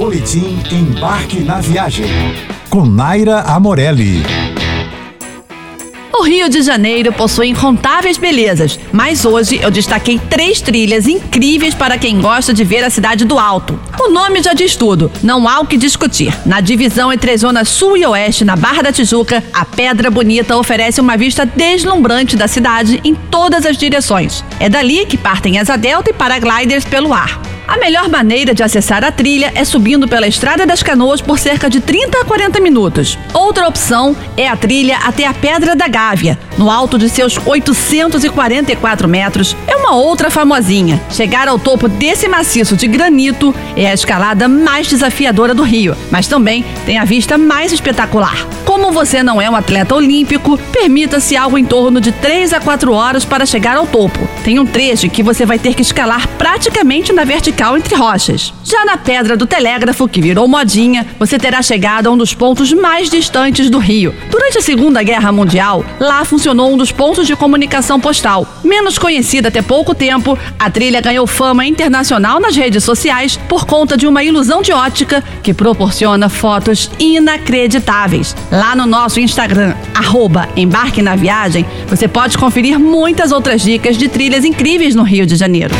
Boletim Embarque na Viagem. Com Naira Amorelli. O Rio de Janeiro possui incontáveis belezas, mas hoje eu destaquei três trilhas incríveis para quem gosta de ver a cidade do alto. O nome já diz tudo, não há o que discutir. Na divisão entre as zonas sul e oeste, na Barra da Tijuca, a Pedra Bonita oferece uma vista deslumbrante da cidade em todas as direções. É dali que partem asa delta e paragliders pelo ar. A melhor maneira de acessar a trilha é subindo pela Estrada das Canoas por cerca de 30 a 40 minutos. Outra opção é a trilha até a Pedra da Gávea, no alto de seus 844 metros. É uma outra famosinha. Chegar ao topo desse maciço de granito é a escalada mais desafiadora do Rio, mas também tem a vista mais espetacular. Como você não é um atleta olímpico, permita-se algo em torno de 3 a 4 horas para chegar ao topo. Tem um trecho que você vai ter que escalar praticamente na vertical entre rochas. Já na Pedra do Telégrafo, que virou modinha, você terá chegado a um dos pontos mais distantes do Rio. Durante a Segunda Guerra Mundial, lá funcionou um dos pontos de comunicação postal. Menos conhecida até pouco tempo, a trilha ganhou fama internacional nas redes sociais por conta de uma ilusão de ótica que proporciona fotos inacreditáveis. Lá no nosso Instagram, arroba Embarque na Viagem, você pode conferir muitas outras dicas de trilhas incríveis no Rio de Janeiro.